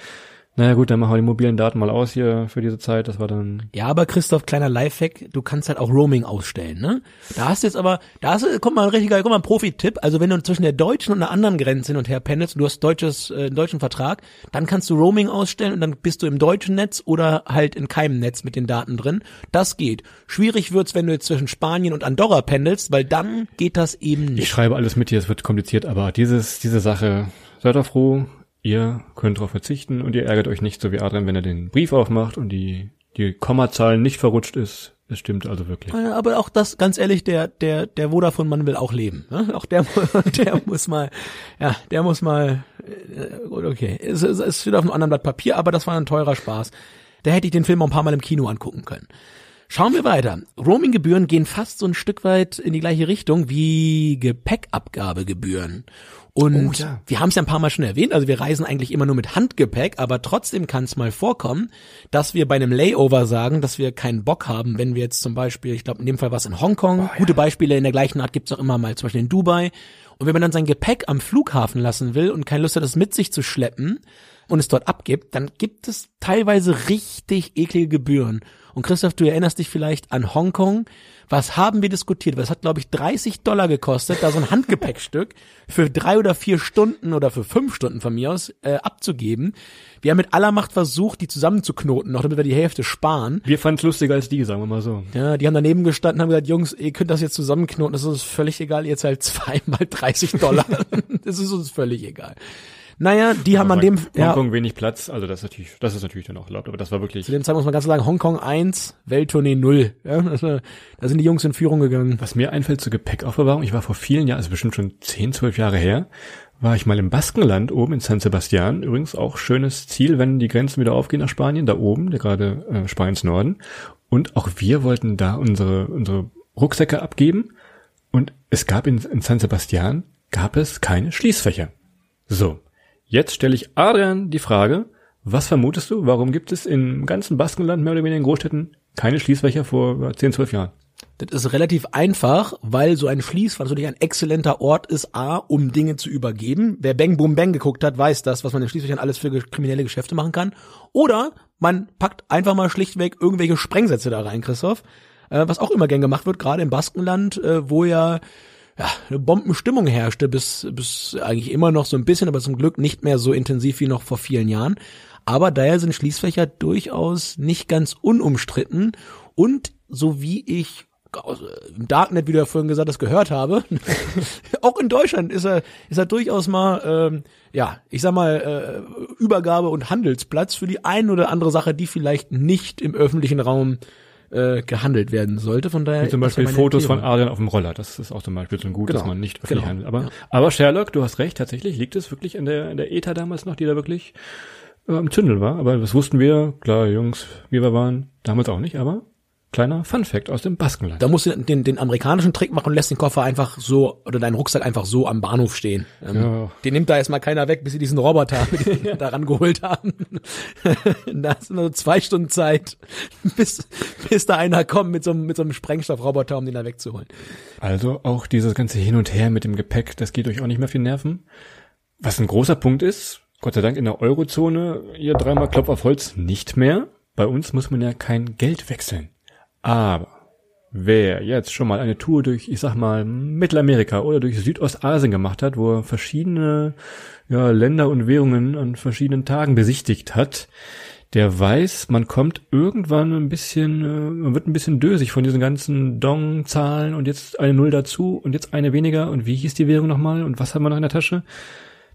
S1: naja gut, dann machen wir die mobilen Daten mal aus hier für diese Zeit. Das war dann
S2: Ja, aber Christoph, kleiner Lifehack, du kannst halt auch Roaming ausstellen, ne? Da hast du jetzt aber, da hast du, kommt mal ein richtiger, kommt mal ein Profi-Tipp. Also wenn du zwischen der deutschen und einer anderen Grenze hin und her pendelst, und du hast deutsches, äh, einen deutschen Vertrag, dann kannst du Roaming ausstellen und dann bist du im deutschen Netz oder halt in keinem Netz mit den Daten drin. Das geht. Schwierig wird's, wenn du jetzt zwischen Spanien und Andorra pendelst, weil dann geht das eben
S1: Ich
S2: nicht.
S1: schreibe alles mit hier, es wird kompliziert, aber dieses, diese Sache, seid doch froh, ihr könnt darauf verzichten und ihr ärgert euch nicht, so wie Adrian, wenn er den Brief aufmacht und die, die Kommazahl nicht verrutscht ist. Es stimmt also wirklich.
S2: Aber auch das, ganz ehrlich, der, der, der Vodafone-Mann will auch leben. Ne? Auch der, der muss mal, ja, der muss mal, äh, gut, okay, es, es, es steht auf einem anderen Blatt Papier, aber das war ein teurer Spaß. Da hätte ich den Film auch ein paar Mal im Kino angucken können. Schauen wir weiter. Roaming-Gebühren gehen fast so ein Stück weit in die gleiche Richtung wie Gepäckabgabegebühren. Und
S1: Oh, ja.
S2: wir haben es ja ein paar Mal schon erwähnt, also wir reisen eigentlich immer nur mit Handgepäck, aber trotzdem kann es mal vorkommen, dass wir bei einem Layover sagen, dass wir keinen Bock haben, wenn wir jetzt zum Beispiel, ich glaube in dem Fall war es in Hongkong, gute Beispiele in der gleichen Art gibt's auch immer mal, zum Beispiel in Dubai. Und wenn man dann sein Gepäck am Flughafen lassen will und keine Lust hat, das mit sich zu schleppen und es dort abgibt, dann gibt es teilweise richtig eklige Gebühren. Und Christoph, du erinnerst dich vielleicht an Hongkong. Was haben wir diskutiert? Das hat, glaube ich, 30 Dollar gekostet, da so ein Handgepäckstück für drei oder vier Stunden oder für fünf Stunden von mir aus äh, abzugeben. Wir haben mit aller Macht versucht, die zusammenzuknoten, noch damit wir die Hälfte sparen.
S1: Wir fanden es lustiger als die, sagen wir mal so.
S2: Ja, die haben daneben gestanden, haben gesagt, Jungs, ihr könnt das jetzt zusammenknoten, das ist uns völlig egal, ihr zahlt zweimal 30 Dollar. das ist uns völlig egal. Naja, die haben an dem, ja,
S1: Hongkong wenig Platz, also das ist natürlich, das ist natürlich dann auch erlaubt, aber das war wirklich,
S2: zu dem Zeitpunkt muss man ganz sagen, Hongkong 1, Welttournee 0. Ja, da sind die Jungs in Führung gegangen.
S1: was mir einfällt zur Gepäckaufbewahrung, ich war vor vielen Jahren, also bestimmt schon 10, 12 Jahre her, war ich mal im Baskenland oben in San Sebastian, übrigens auch schönes Ziel, wenn die Grenzen wieder aufgehen nach Spanien, da oben, der gerade äh, Spaniens Norden. Und auch wir wollten da unsere, unsere Rucksäcke abgeben. Und es gab in, in San Sebastian, gab es keine Schließfächer. So, jetzt stelle ich Adrian die Frage, was vermutest du, warum gibt es im ganzen Baskenland, mehr oder weniger in Großstädten, keine Schließfächer vor 10, 12 Jahren?
S2: Das ist relativ einfach, weil so ein Schließfach natürlich ein exzellenter Ort ist, A, um Dinge zu übergeben. Wer Bang Boom Bang geguckt hat, weiß das, was man in Schließfächern alles für kriminelle Geschäfte machen kann. Oder man packt einfach mal schlichtweg irgendwelche Sprengsätze da rein, Christoph. Äh, was auch immer gern gemacht wird, gerade im Baskenland, äh, wo ja ja, eine Bombenstimmung herrschte, bis, bis eigentlich immer noch so ein bisschen, aber zum Glück nicht mehr so intensiv wie noch vor vielen Jahren. Aber daher sind Schließfächer durchaus nicht ganz unumstritten und so wie ich im Darknet, wie du ja vorhin gesagt hast, gehört habe. auch in Deutschland ist er, ist er durchaus mal, ähm, ja, ich sag mal, äh, Übergabe und Handelsplatz für die ein oder andere Sache, die vielleicht nicht im öffentlichen Raum äh, gehandelt werden sollte. Von daher
S1: Wie zum Beispiel Fotos Erklärung. von Adrian auf dem Roller. Das ist auch zum Beispiel so ein Gut, genau. dass man nicht öffentlich genau. handelt. Aber, ja. aber Sherlock, du hast recht, tatsächlich liegt es wirklich in der, in der ETA damals noch, die da wirklich äh, am Zündeln war. Aber das wussten wir, klar, Jungs, wie wir waren, damals auch nicht, aber Kleiner Fun Fact aus dem Baskenland.
S2: Da musst du den, den amerikanischen Trick machen und lässt den Koffer einfach so oder deinen Rucksack einfach so am Bahnhof stehen. Ähm, ja. Den nimmt da erstmal keiner weg, bis sie diesen Roboter daran geholt haben. da ist nur zwei Stunden Zeit, bis, bis da einer kommt mit so, einem mit so einem Sprengstoffroboter, um den da wegzuholen.
S1: Also auch dieses ganze Hin und Her mit dem Gepäck, das geht euch auch nicht mehr viel Nerven. Was ein großer Punkt ist, Gott sei Dank in der Eurozone, hier dreimal Klopf auf Holz nicht mehr. Bei uns muss man ja kein Geld wechseln. Aber wer jetzt schon mal eine Tour durch, ich sag mal, Mittelamerika oder durch Südostasien gemacht hat, wo er verschiedene ja, Länder und Währungen an verschiedenen Tagen besichtigt hat, der weiß, man kommt irgendwann ein bisschen, äh, man wird ein bisschen dösig von diesen ganzen Dong-Zahlen und jetzt eine Null dazu und jetzt eine weniger und wie hieß die Währung nochmal und was haben wir noch in der Tasche?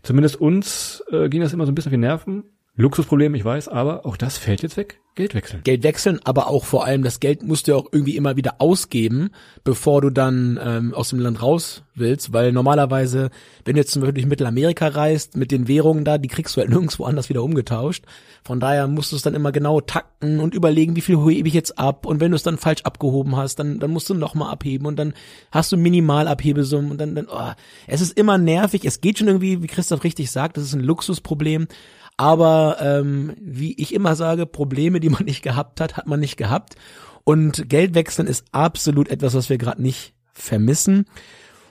S1: Zumindest uns äh, ging das immer so ein bisschen auf die Nerven. Luxusproblem, ich weiß, aber auch das fällt jetzt weg. Geld wechseln.
S2: Geld wechseln, aber auch vor allem das Geld musst du ja auch irgendwie immer wieder ausgeben, bevor du dann ähm, aus dem Land raus willst, weil normalerweise, wenn du jetzt zum Beispiel durch Mittelamerika reist, mit den Währungen da, die kriegst du halt nirgendwo anders wieder umgetauscht. Von daher musst du es dann immer genau takten und überlegen, wie viel hebe ich jetzt ab und wenn du es dann falsch abgehoben hast, dann, dann musst du nochmal abheben und dann hast du Minimalabhebesummen und dann, dann oh, es ist immer nervig, es geht schon irgendwie, wie Christoph richtig sagt, das ist ein Luxusproblem, aber ähm, wie ich immer sage, Probleme, die man nicht gehabt hat, hat man nicht gehabt. Und Geld wechseln ist absolut etwas, was wir gerade nicht vermissen.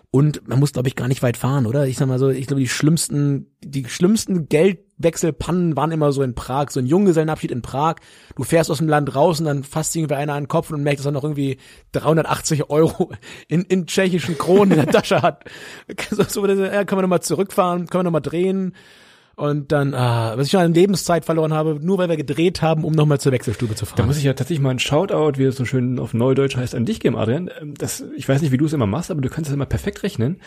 S2: Und man muss, glaube ich, gar nicht weit fahren, oder? Ich sag mal so, ich glaube, die schlimmsten, die schlimmsten Geldwechselpannen waren immer so in Prag, so ein Junggesellenabschied in Prag. Du fährst aus dem Land raus und dann fasst irgendwie einer an den Kopf und merkt, dass er noch irgendwie 380 Euro in, in tschechischen Kronen in der Tasche hat. so, so, ja, können wir nochmal zurückfahren, können wir nochmal drehen. Und dann, ah, was ich schon an Lebenszeit verloren habe, nur weil wir gedreht haben, um nochmal zur Wechselstube zu fahren.
S1: Da muss ich ja tatsächlich mal ein Shoutout, wie es so schön auf Neudeutsch heißt, an dich geben, Adrian. Ähm, das, ich weiß nicht, wie du es immer machst, aber du kannst es immer perfekt rechnen.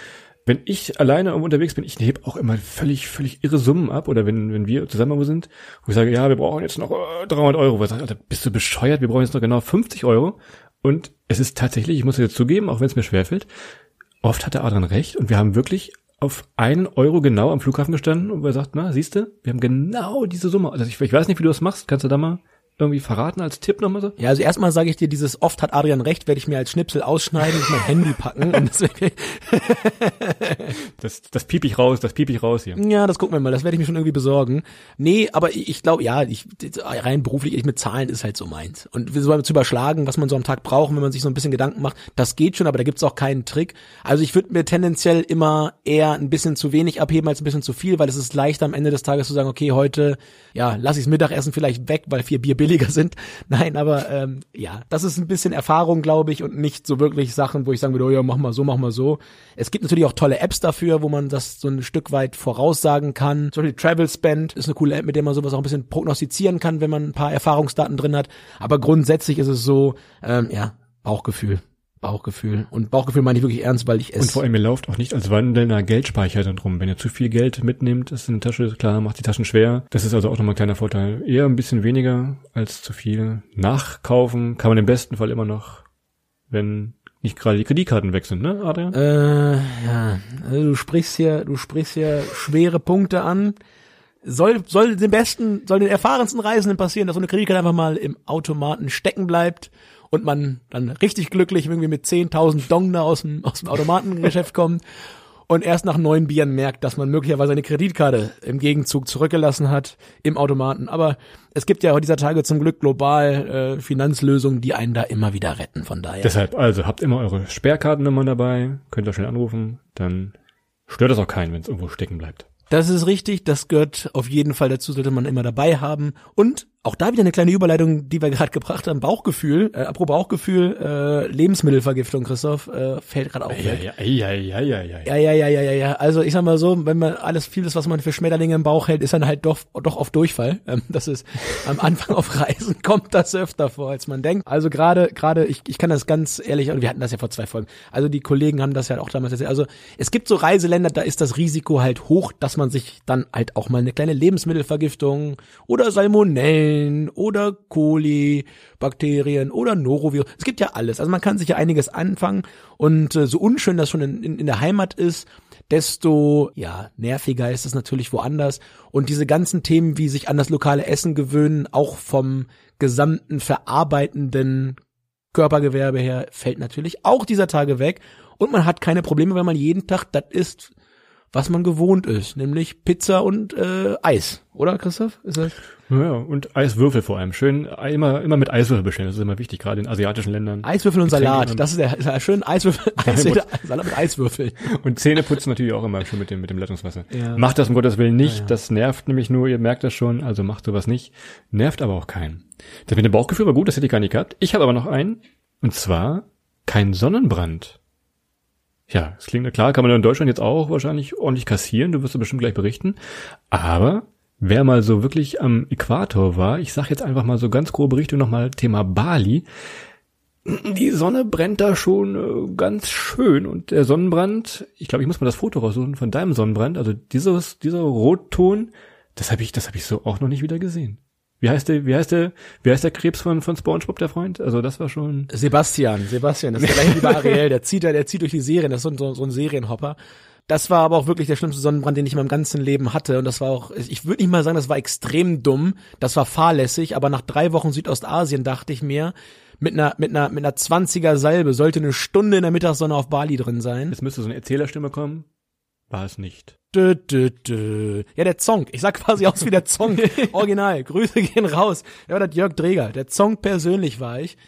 S1: Wenn ich alleine unterwegs bin, ich hebe auch immer völlig, völlig irre Summen ab. Oder wenn, wenn wir zusammen sind, wo ich sage, ja, wir brauchen jetzt noch 300 äh, Euro. Was sagt, bist du bescheuert? Wir brauchen jetzt noch genau 50 Euro. Und es ist tatsächlich, ich muss es jetzt zugeben, auch wenn es mir schwerfällt, oft hat der Adrian recht und wir haben wirklich auf einen Euro genau am Flughafen gestanden und er sagt, na, siehst du, wir haben genau diese Summe. Also ich, ich weiß nicht, wie du das machst. Kannst du da mal irgendwie verraten als Tipp nochmal so?
S2: Ja, also erstmal sage ich dir, dieses oft hat Adrian recht, werde ich mir als Schnipsel ausschneiden und mein Handy packen. Und das,
S1: das, das piep ich raus, das piep ich raus hier.
S2: Ja, das gucken wir mal, das werde ich mir schon irgendwie besorgen. Nee, aber ich, ich glaube, ja, ich, rein beruflich, ich mit Zahlen ist halt so meins. Und so zu überschlagen, was man so am Tag braucht, wenn man sich so ein bisschen Gedanken macht, das geht schon, aber da gibt's auch keinen Trick. Also ich würde mir tendenziell immer eher ein bisschen zu wenig abheben als ein bisschen zu viel, weil es ist leichter am Ende des Tages zu sagen, okay, heute, ja, lass ich's Mittagessen vielleicht weg, weil vier Bier billiger sind. Nein, aber ähm, ja, das ist ein bisschen Erfahrung, glaube ich, und nicht so wirklich Sachen, wo ich sagen würde, oh ja, mach mal so, mach mal so. Es gibt natürlich auch tolle Apps dafür, wo man das so ein Stück weit voraussagen kann. Zum Beispiel Travel Spend ist eine coole App, mit der man sowas auch ein bisschen prognostizieren kann, wenn man ein paar Erfahrungsdaten drin hat. Aber grundsätzlich ist es so, ähm, ja, Bauchgefühl. Bauchgefühl. Und Bauchgefühl meine ich wirklich ernst, weil ich es.
S1: Und vor allem, ihr lauft auch nicht als wandelnder Geldspeicher dann rum. Wenn ihr zu viel Geld mitnehmt, ist in der Tasche, klar, macht die Taschen schwer. Das ist also auch nochmal ein kleiner Vorteil. Eher ein bisschen weniger als zu viel. Nachkaufen kann man im besten Fall immer noch, wenn nicht gerade die Kreditkarten weg sind, ne, Adrian?
S2: Äh, ja. Also du sprichst hier, du sprichst hier schwere Punkte an. Soll, soll den besten, soll den erfahrensten Reisenden passieren, dass so eine Kreditkarte einfach mal im Automaten stecken bleibt und man dann richtig glücklich irgendwie mit 10.000 Dong da aus dem, aus dem Automatengeschäft kommt und erst nach neun Bieren merkt, dass man möglicherweise eine Kreditkarte im Gegenzug zurückgelassen hat im Automaten. Aber es gibt ja dieser Tage zum Glück global äh, Finanzlösungen, die einen da immer wieder retten. Von daher.
S1: Deshalb, also habt immer eure Sperrkartennummern dabei, könnt ihr schnell anrufen, dann stört das auch keinen, wenn es irgendwo stecken bleibt.
S2: Das ist richtig, das gehört auf jeden Fall dazu, sollte man immer dabei haben. Und auch da wieder eine kleine Überleitung, die wir gerade gebracht haben. Bauchgefühl, äh, apropos Bauchgefühl, äh, Lebensmittelvergiftung, Christoph, äh, fällt gerade auf.
S1: Ja, ja, ja, ja, ja, ja.
S2: Ja, ja, ja, ja, ja, ja. Also ich sag mal so, wenn man alles vieles, was man für Schmetterlinge im Bauch hält, ist dann halt doch, doch auf Durchfall. Ähm, das ist am Anfang auf Reisen kommt das öfter vor, als man denkt. Also gerade, gerade, ich, ich kann das ganz ehrlich, und wir hatten das ja vor zwei Folgen. Also die Kollegen haben das ja auch damals erzählt. Also es gibt so Reiseländer, da ist das Risiko halt hoch, dass man sich dann halt auch mal eine kleine Lebensmittelvergiftung oder Salmonellen oder Kolibakterien oder Norovirus. Es gibt ja alles. Also man kann sich ja einiges anfangen und äh, so unschön das schon in, in, in der Heimat ist, desto ja nerviger ist es natürlich woanders und diese ganzen Themen wie sich an das lokale Essen gewöhnen auch vom gesamten verarbeitenden Körpergewerbe her fällt natürlich auch dieser Tage weg und man hat keine Probleme, wenn man jeden Tag das isst, was man gewohnt ist, nämlich Pizza und äh, Eis, oder Christoph? Ist das?
S1: Ja, und Eiswürfel vor allem. Schön immer immer mit Eiswürfel bestellen. Das ist immer wichtig, gerade in asiatischen Ländern.
S2: Eiswürfel und Salat, das ist der, der schön Eiswürfel, Eiswürfel Salat mit Eiswürfel.
S1: Und Zähne putzen natürlich auch immer schön mit dem mit dem Leitungswasser. Ja. Macht das um Gottes Willen nicht, ja. das nervt nämlich nur, ihr merkt das schon, also macht sowas nicht. Nervt aber auch keinen. Das mit dem Bauchgefühl war gut, das hätte ich gar nicht gehabt. Ich habe aber noch einen, und zwar kein Sonnenbrand. Ja, es klingt klar, kann man in Deutschland jetzt auch wahrscheinlich ordentlich kassieren, du wirst ja bestimmt gleich berichten. Aber wer mal so wirklich am Äquator war, ich sag jetzt einfach mal so ganz grobe Richtung nochmal Thema Bali, die Sonne brennt da schon äh, ganz schön und der Sonnenbrand, ich glaube, ich muss mal das Foto raussuchen von deinem Sonnenbrand, also dieses, dieser Rotton, das habe ich, das habe ich so auch noch nicht wieder gesehen. Wie heißt der, wie heißt der, wie heißt der Krebs von, von SpongeBob, der Freund? Also das war schon.
S2: Sebastian, Sebastian, das ist der gleiche wie bei Ariel, der zieht der zieht durch die Serien, das ist so, so ein Serienhopper. Das war aber auch wirklich der schlimmste Sonnenbrand, den ich in meinem ganzen Leben hatte. Und das war auch, ich würde nicht mal sagen, das war extrem dumm, das war fahrlässig, aber nach drei Wochen Südostasien dachte ich mir, mit einer, mit einer, mit einer 20er Salbe sollte eine Stunde in der Mittagssonne auf Bali drin sein.
S1: Jetzt müsste so eine Erzählerstimme kommen. War es nicht.
S2: Dö, dö, dö. Ja, der Zong. Ich sag quasi aus wie der Zong. Original. Grüße gehen raus. Ja, das Jörg Dreger. Der Zong persönlich war ich.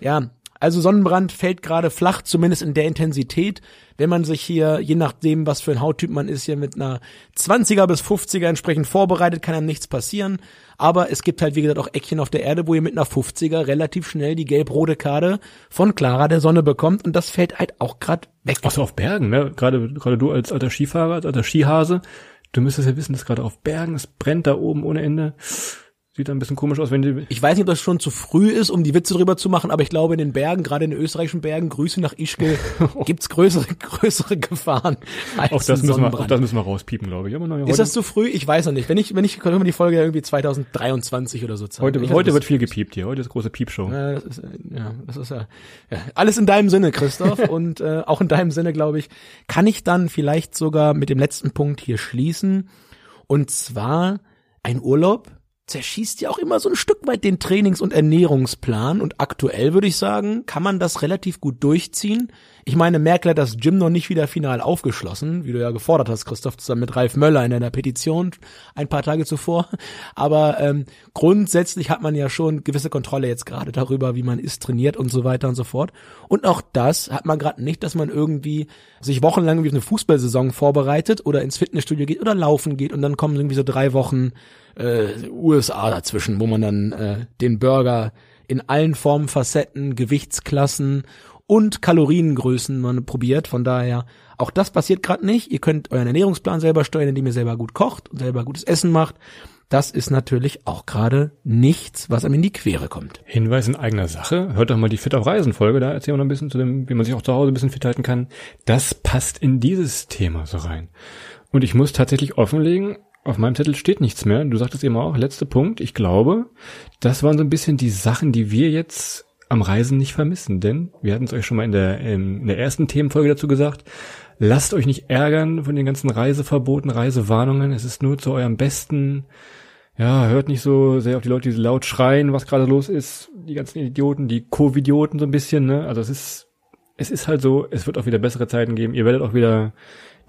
S2: Ja, also Sonnenbrand fällt gerade flach, zumindest in der Intensität. Wenn man sich hier, je nachdem, was für ein Hauttyp man ist, hier mit einer 20er bis 50er entsprechend vorbereitet, kann einem nichts passieren. Aber es gibt halt, wie gesagt, auch Eckchen auf der Erde, wo ihr mit einer 50er relativ schnell die gelb-rote Karte von Clara der Sonne bekommt. Und das fällt halt auch gerade weg.
S1: Ach so, auf Bergen, ne? Gerade, gerade du als alter Skifahrer, als alter Skihase, du müsstest ja wissen, dass gerade auf Bergen, es brennt da oben ohne Ende. Sieht ein bisschen komisch aus, wenn die.
S2: Ich weiß nicht, ob das schon zu früh ist, um die Witze drüber zu machen, aber ich glaube, in den Bergen, gerade in den österreichischen Bergen, Grüße nach Ischgl, gibt's größere, größere Gefahren.
S1: Als auch, das müssen wir, auch das müssen wir rauspiepen, glaube ich. Aber
S2: naja, ist das zu früh? Ich weiß noch nicht. Wenn ich, wenn ich, können wir die Folge irgendwie 2023 oder so
S1: zeigen. Heute, heute wird viel gepiept hier. Heute ist große Piepshow.
S2: Ja, das ist, ja, das ist ja, ja alles in deinem Sinne, Christoph. und äh, auch in deinem Sinne, glaube ich, kann ich dann vielleicht sogar mit dem letzten Punkt hier schließen. Und zwar ein Urlaub, zerschießt ja auch immer so ein Stück weit den Trainings- und Ernährungsplan und aktuell würde ich sagen, kann man das relativ gut durchziehen. Ich meine, Merkel hat das Gym noch nicht wieder final aufgeschlossen, wie du ja gefordert hast, Christoph, zusammen mit Ralf Möller in einer Petition ein paar Tage zuvor. Aber ähm, grundsätzlich hat man ja schon gewisse Kontrolle jetzt gerade darüber, wie man ist, trainiert und so weiter und so fort. Und auch das hat man gerade nicht, dass man irgendwie sich wochenlang wie eine Fußballsaison vorbereitet oder ins Fitnessstudio geht oder laufen geht und dann kommen irgendwie so drei Wochen äh, USA dazwischen, wo man dann äh, den Burger in allen Formen, Facetten, Gewichtsklassen und Kaloriengrößen man probiert. Von daher, auch das passiert gerade nicht. Ihr könnt euren Ernährungsplan selber steuern, indem ihr selber gut kocht und selber gutes Essen macht. Das ist natürlich auch gerade nichts, was einem in die Quere kommt.
S1: Hinweis in eigener Sache. Hört doch mal die Fit auf Reisen Folge. Da erzählen wir noch ein bisschen zu dem, wie man sich auch zu Hause ein bisschen fit halten kann. Das passt in dieses Thema so rein. Und ich muss tatsächlich offenlegen, auf meinem Zettel steht nichts mehr. Du sagtest eben auch, letzter Punkt. Ich glaube, das waren so ein bisschen die Sachen, die wir jetzt am Reisen nicht vermissen. Denn wir hatten es euch schon mal in der, in der ersten Themenfolge dazu gesagt. Lasst euch nicht ärgern von den ganzen Reiseverboten, Reisewarnungen. Es ist nur zu eurem Besten. Ja, hört nicht so sehr auf die Leute, die laut schreien, was gerade los ist. Die ganzen Idioten, die Covidioten so ein bisschen, ne? Also es ist, es ist halt so, es wird auch wieder bessere Zeiten geben. Ihr werdet auch wieder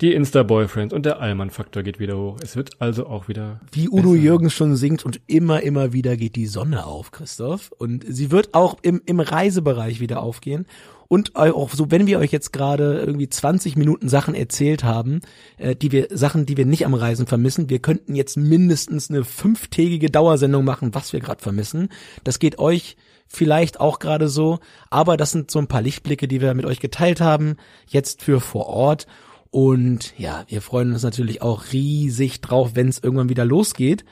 S1: Die Insta-Boyfriends und der Allmann-Faktor geht wieder hoch. Es wird also auch wieder.
S2: Wie Udo besser. Jürgens schon singt und immer, immer wieder geht die Sonne auf, Christoph. Und sie wird auch im, im Reisebereich wieder aufgehen. Und auch so, wenn wir euch jetzt gerade irgendwie 20 Minuten Sachen erzählt haben, äh, die wir, Sachen, die wir nicht am Reisen vermissen, wir könnten jetzt mindestens eine fünftägige Dauersendung machen, was wir gerade vermissen. Das geht euch vielleicht auch gerade so, aber das sind so ein paar Lichtblicke, die wir mit euch geteilt haben, jetzt für vor Ort. Und ja, wir freuen uns natürlich auch riesig drauf, wenn es irgendwann wieder losgeht.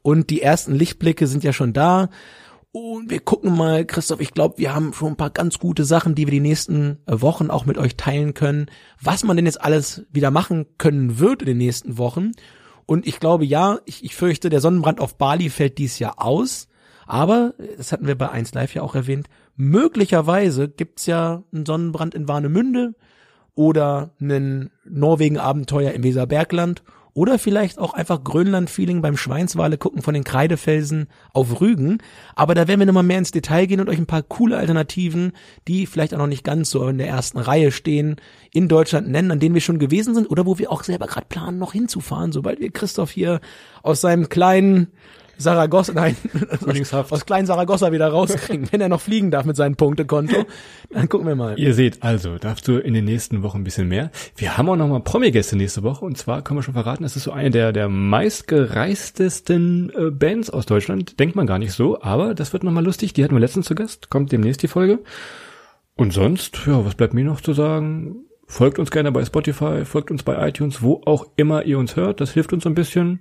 S2: Und die ersten Lichtblicke sind ja schon da. Und wir gucken mal, Christoph, ich glaube, wir haben schon ein paar ganz gute Sachen, die wir die nächsten Wochen auch mit euch teilen können, was man denn jetzt alles wieder machen können wird in den nächsten Wochen. Und ich glaube, ja, ich, ich fürchte, der Sonnenbrand auf Bali fällt dies Jahr aus. Aber, das hatten wir bei 1 Live ja auch erwähnt, möglicherweise gibt's ja einen Sonnenbrand in Warnemünde oder einen Norwegen-Abenteuer im Weserbergland oder vielleicht auch einfach Grönland-Feeling beim Schweinswale gucken von den Kreidefelsen auf Rügen. Aber da werden wir nochmal mehr ins Detail gehen und euch ein paar coole Alternativen, die vielleicht auch noch nicht ganz so in der ersten Reihe stehen, in Deutschland nennen, an denen wir schon gewesen sind oder wo wir auch selber gerade planen, noch hinzufahren, sobald wir Christoph hier aus seinem kleinen Saragossa, nein, aus, aus kleinen Saragossa wieder rauskriegen, wenn er noch fliegen darf mit seinem Punktekonto. Dann gucken wir mal.
S1: Ihr seht, also, darfst du in den nächsten Wochen ein bisschen mehr. Wir haben auch noch mal Promi-Gäste nächste Woche und zwar können wir schon verraten, das ist so eine der, der meistgereistesten äh, Bands aus Deutschland. Denkt man gar nicht so, aber das wird noch mal lustig. Die hatten wir letztens zu Gast, kommt demnächst die Folge. Und sonst, ja, was bleibt mir noch zu sagen? Folgt uns gerne bei Spotify, folgt uns bei iTunes, wo auch immer ihr uns hört. Das hilft uns ein bisschen.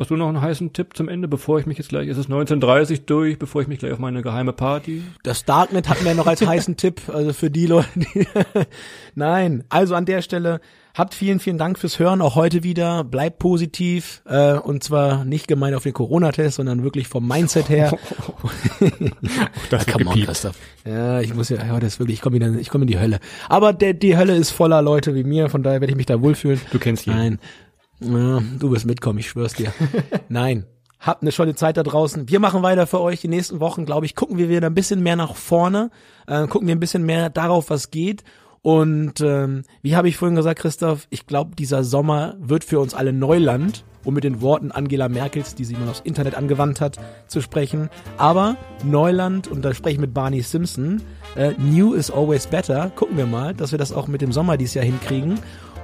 S1: Hast du noch einen heißen Tipp zum Ende, bevor ich mich jetzt gleich, ist es 1930 durch, bevor ich mich gleich auf meine geheime Party?
S2: Das Darknet hatten wir noch als heißen Tipp, also für die Leute, die, nein, also an der Stelle, habt vielen, vielen Dank fürs Hören, auch heute wieder, bleibt positiv, äh, und zwar nicht gemeint auf den Corona-Test, sondern wirklich vom Mindset her.
S1: das come on, Christoph.
S2: Ja, ich muss ja, ja, das ist wirklich, ich komme in, ich komme in die Hölle. Aber der, die Hölle ist voller Leute wie mir, von daher werde ich mich da wohlfühlen.
S1: Du kennst ihn.
S2: Nein. Ja, du wirst mitkommen, ich schwör's dir. Nein. Habt eine schöne Zeit da draußen. Wir machen weiter für euch. Die nächsten Wochen, glaube ich, gucken wir wieder ein bisschen mehr nach vorne, äh, gucken wir ein bisschen mehr darauf, was geht. Und ähm, wie habe ich vorhin gesagt, Christoph, ich glaube, dieser Sommer wird für uns alle Neuland, um mit den Worten Angela Merkels, die sie mal aufs Internet angewandt hat, zu sprechen. Aber Neuland, und da spreche ich mit Barney Simpson, äh, New is always better. Gucken wir mal, dass wir das auch mit dem Sommer dieses Jahr hinkriegen.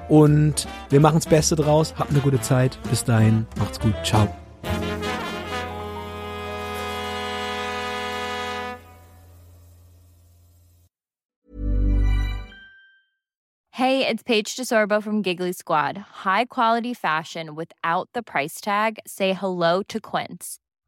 S2: Und wir machen das Beste draus. Habt eine gute Zeit. Bis dahin. Macht's gut. Ciao.
S4: Hey, it's Paige DeSorbo from Giggly Squad. High quality fashion without the price tag. Say hello to Quince.